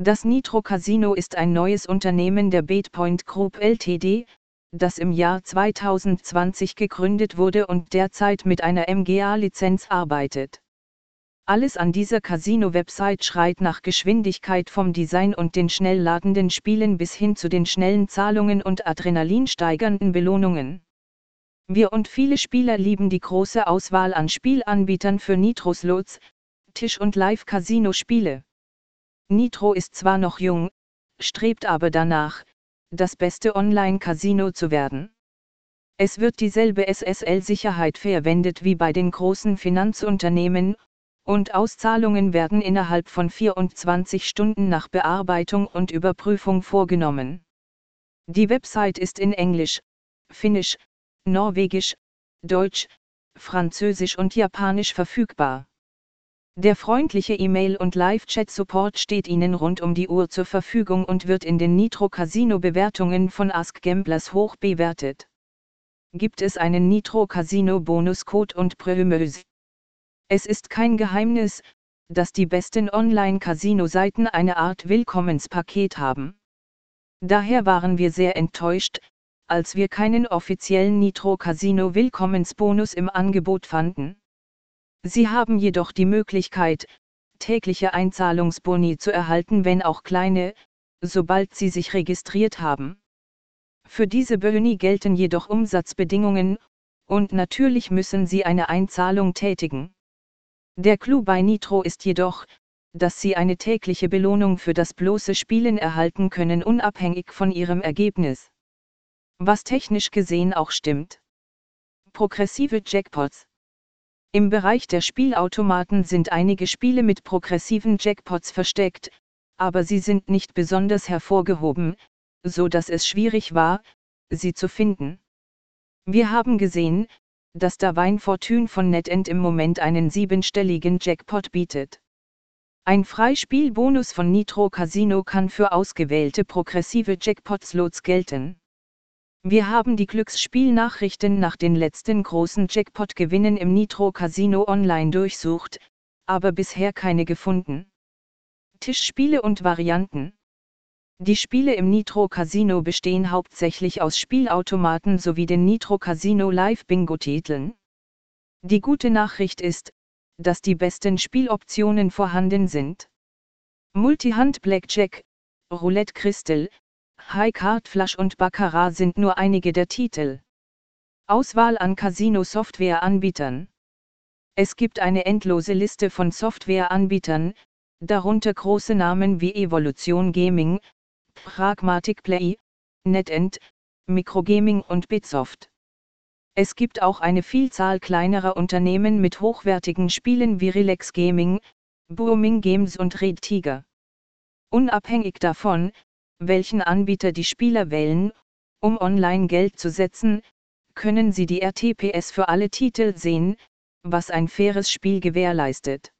Das Nitro Casino ist ein neues Unternehmen der Baitpoint Group Ltd., das im Jahr 2020 gegründet wurde und derzeit mit einer MGA-Lizenz arbeitet. Alles an dieser Casino-Website schreit nach Geschwindigkeit vom Design und den schnell ladenden Spielen bis hin zu den schnellen Zahlungen und adrenalinsteigernden Belohnungen. Wir und viele Spieler lieben die große Auswahl an Spielanbietern für Nitro-Slots, Tisch- und Live-Casino-Spiele. Nitro ist zwar noch jung, strebt aber danach, das beste Online-Casino zu werden. Es wird dieselbe SSL-Sicherheit verwendet wie bei den großen Finanzunternehmen, und Auszahlungen werden innerhalb von 24 Stunden nach Bearbeitung und Überprüfung vorgenommen. Die Website ist in Englisch, Finnisch, Norwegisch, Deutsch, Französisch und Japanisch verfügbar. Der freundliche E-Mail- und Live-Chat-Support steht Ihnen rund um die Uhr zur Verfügung und wird in den Nitro Casino-Bewertungen von Ask Gamblers hoch bewertet. Gibt es einen Nitro Casino Bonuscode und Prömös? Es ist kein Geheimnis, dass die besten Online-Casino-Seiten eine Art Willkommenspaket haben. Daher waren wir sehr enttäuscht, als wir keinen offiziellen Nitro Casino Willkommensbonus im Angebot fanden. Sie haben jedoch die Möglichkeit, tägliche Einzahlungsboni zu erhalten, wenn auch kleine, sobald Sie sich registriert haben. Für diese Boni gelten jedoch Umsatzbedingungen, und natürlich müssen Sie eine Einzahlung tätigen. Der Clou bei Nitro ist jedoch, dass Sie eine tägliche Belohnung für das bloße Spielen erhalten können, unabhängig von Ihrem Ergebnis. Was technisch gesehen auch stimmt. Progressive Jackpots im Bereich der Spielautomaten sind einige Spiele mit progressiven Jackpots versteckt, aber sie sind nicht besonders hervorgehoben, so dass es schwierig war, sie zu finden. Wir haben gesehen, dass der Wein Fortune von NetEnt im Moment einen siebenstelligen Jackpot bietet. Ein Freispielbonus von Nitro Casino kann für ausgewählte progressive Jackpot-Slots gelten. Wir haben die Glücksspielnachrichten nach den letzten großen Jackpot-Gewinnen im Nitro Casino Online durchsucht, aber bisher keine gefunden. Tischspiele und Varianten Die Spiele im Nitro Casino bestehen hauptsächlich aus Spielautomaten sowie den Nitro Casino Live Bingo-Titeln. Die gute Nachricht ist, dass die besten Spieloptionen vorhanden sind. Multihand Blackjack, Roulette Crystal, High Card Flush und Baccarat sind nur einige der Titel. Auswahl an Casino-Software-Anbietern. Es gibt eine endlose Liste von Software-Anbietern, darunter große Namen wie Evolution Gaming, Pragmatic Play, NetEnt, Microgaming und Bitsoft. Es gibt auch eine Vielzahl kleinerer Unternehmen mit hochwertigen Spielen wie Relax Gaming, Booming Games und Red Tiger. Unabhängig davon, welchen Anbieter die Spieler wählen, um online Geld zu setzen, können sie die RTPS für alle Titel sehen, was ein faires Spiel gewährleistet.